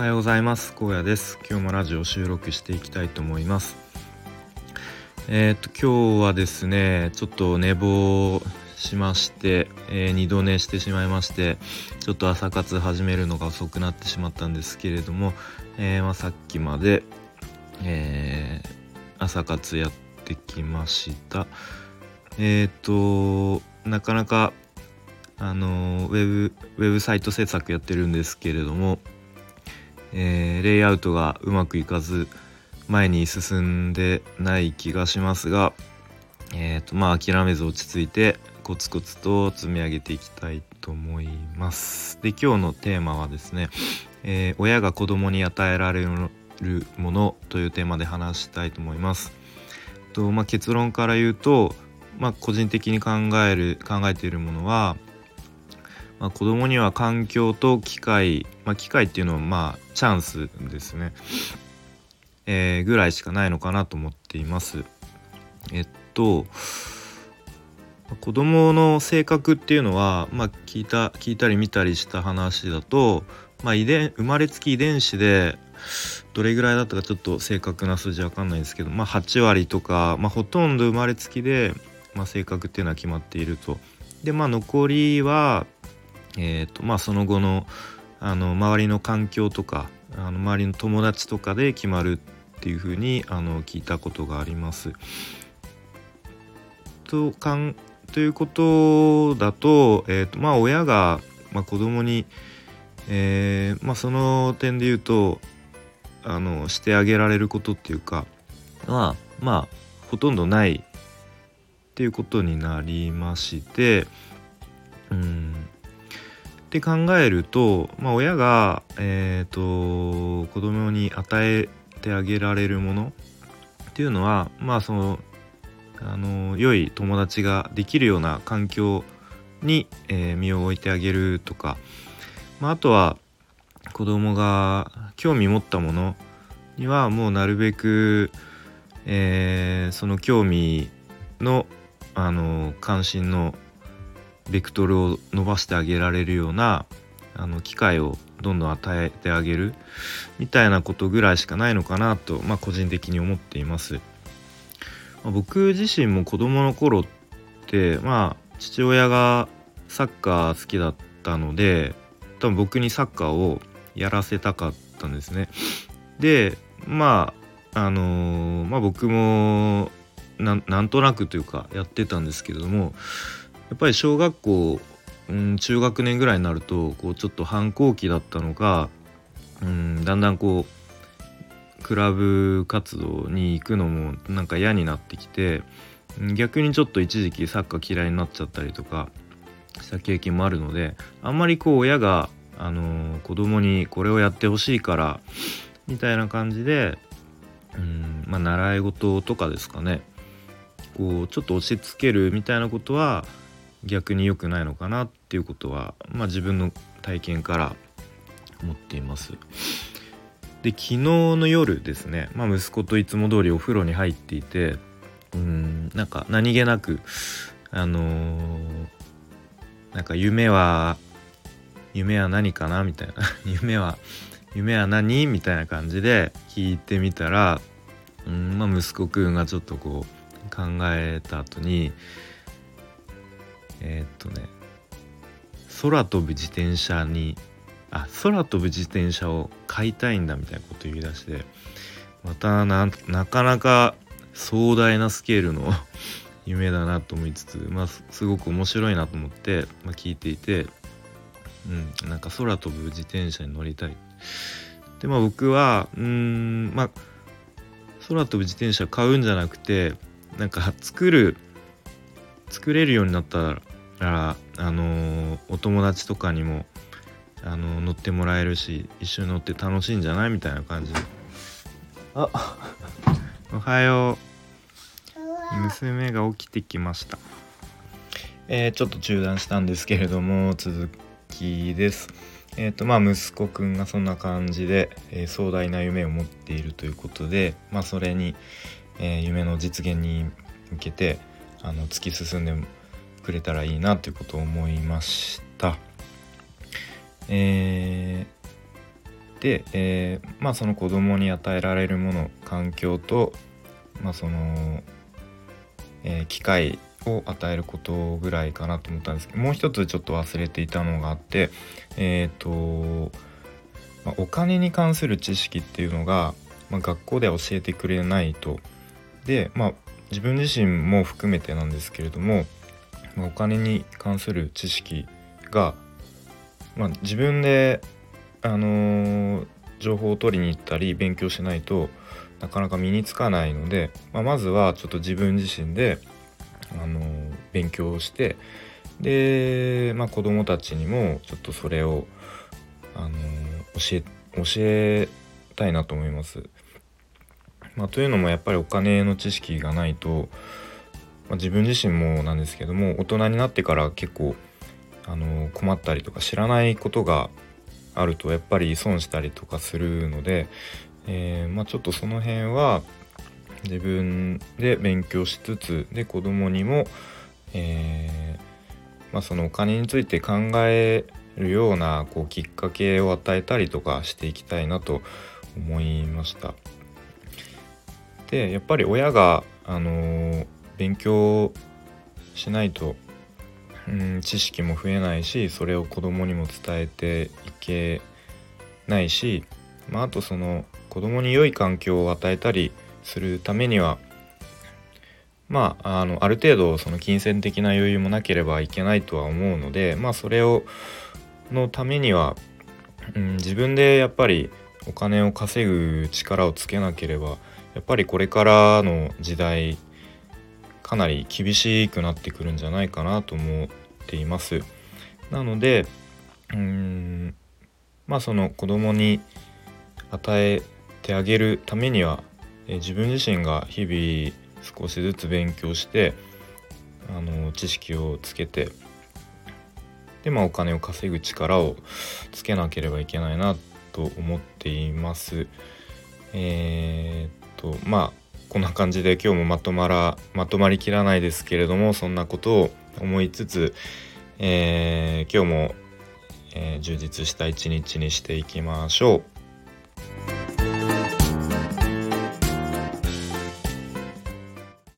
はようございます。荒野です。今日もラジオ収録していきたいと思います。えー、っと今日はですねちょっと寝坊しまして、えー、二度寝してしまいましてちょっと朝活始めるのが遅くなってしまったんですけれども、えー、まあ、さっきまで、え朝活やってきました。えっとなかなかあのウェブウェブサイト制作やってるんですけれども、えー、レイアウトがうまくいかず前に進んでない気がしますが、えーとまあ、諦めず落ち着いてコツコツと積み上げていきたいと思います。で今日のテーマはですね、えー、親が子供に与えられるものというテーマで話したいと思います。とまあ、結論から言うと、まあ、個人的に考える考えているものはまあ、子供には環境と機会、まあ、機会っていうのはまあチャンスですね、えー、ぐらいしかないのかなと思っています。えっと子供の性格っていうのは、まあ、聞いた聞いたり見たりした話だと、まあ、遺伝生まれつき遺伝子でどれぐらいだったかちょっと正確な数字わかんないですけど、まあ、8割とか、まあ、ほとんど生まれつきで、まあ、性格っていうのは決まっていると。でまあ残りはえーとまあ、その後のあの周りの環境とかあの周りの友達とかで決まるっていうふうにあの聞いたことがあります。とかんということだと,、えーとまあ、親が、まあ、子供に、えーまあ、その点で言うとあのしてあげられることっていうかはまあほとんどないっていうことになりましてって考えると、まあ、親が、えーと、子供に与えてあげられるものっていうのはまあそのあの良い友達ができるような環境に、えー、身を置いてあげるとか、まあ、あとは子供が興味持ったものにはもうなるべく、えー、その興味のあの関心のベクトルを伸ばしてあげられるようなあの機会をどんどん与えてあげるみたいなことぐらいしかないのかなと、まあ、個人的に思っています。まあ、僕自身も子供の頃ってまあ父親がサッカー好きだったので多分僕にサッカーをやらせたかったんですね。でまああのー、まあ僕もなんとなくというかやってたんですけれどもやっぱり小学校、うん、中学年ぐらいになるとこうちょっと反抗期だったのか、うん、だんだんこうクラブ活動に行くのもなんか嫌になってきて逆にちょっと一時期サッカー嫌いになっちゃったりとかした経験もあるのであんまりこう親が、あのー、子供にこれをやってほしいからみたいな感じで、うんまあ、習い事とかですかね。こうちょっと押し付けるみたいなことは逆に良くないのかなっていうことは、まあ、自分の体験から思っています。で昨日の夜ですね、まあ、息子といつも通りお風呂に入っていてうんなんか何気なくあのー、なんか夢は夢は何かなみたいな 夢は夢は何みたいな感じで聞いてみたらうん、まあ、息子くんがちょっとこう考えた後にえー、っとね空飛ぶ自転車にあ空飛ぶ自転車を買いたいんだみたいなこと言い出してまたなかなか壮大なスケールの 夢だなと思いつつ、まあ、すごく面白いなと思って、まあ、聞いていて、うん、なんか空飛ぶ自転車に乗りたい。でまあ僕はうんまあ空飛ぶ自転車買うんじゃなくてなんか作る作れるようになったらあのー、お友達とかにも、あのー、乗ってもらえるし一緒に乗って楽しいんじゃないみたいな感じ。であ。おはよう。娘が起きてきました。えー、ちょっと中断したんですけれども続きです。えっ、ー、とまあ息子くんがそんな感じで、えー、壮大な夢を持っているということでまあそれに、え夢の実現に向けてあの突き進んでくれたらいいなということを思いました。えで、えー、まあその子供に与えられるもの環境と、まあ、その、えー、機会を与えることぐらいかなと思ったんですけどもう一つちょっと忘れていたのがあってえっ、ー、と、まあ、お金に関する知識っていうのが、まあ、学校では教えてくれないと。でまあ自分自身も含めてなんですけれども、お金に関する知識が、まあ、自分で、あのー、情報を取りに行ったり勉強しないとなかなか身につかないので、まあ、まずはちょっと自分自身であの勉強をしてで、まあ、子どもたちにもちょっとそれをあの教え教えたいなと思います。まあ、というのもやっぱりお金の知識がないと、まあ、自分自身もなんですけども大人になってから結構あの困ったりとか知らないことがあるとやっぱり損したりとかするので、えー、まあ、ちょっとその辺は自分で勉強しつつで子供にも、えー、まあ、そのお金について考えるようなこうきっかけを与えたりとかしていきたいなと思いました。でやっぱり親が、あのー、勉強しないと、うん、知識も増えないしそれを子供にも伝えていけないし、まあ、あとその子供に良い環境を与えたりするためにはまああのある程度その金銭的な余裕もなければいけないとは思うのでまあそれをのためには、うん、自分でやっぱりお金を稼ぐ力をつけなければやっぱりこれからの時代かなり厳しくなってくるんじゃないかなと思っています。なのでうんまあその子供に与えてあげるためにはえ自分自身が日々少しずつ勉強してあの知識をつけてでまあお金を稼ぐ力をつけなければいけないなと思っています。えー、っとまあこんな感じで今日もまとまらまとまりきらないですけれどもそんなことを思いつつ、えー、今日も、えー、充実した一日にしていきましょう。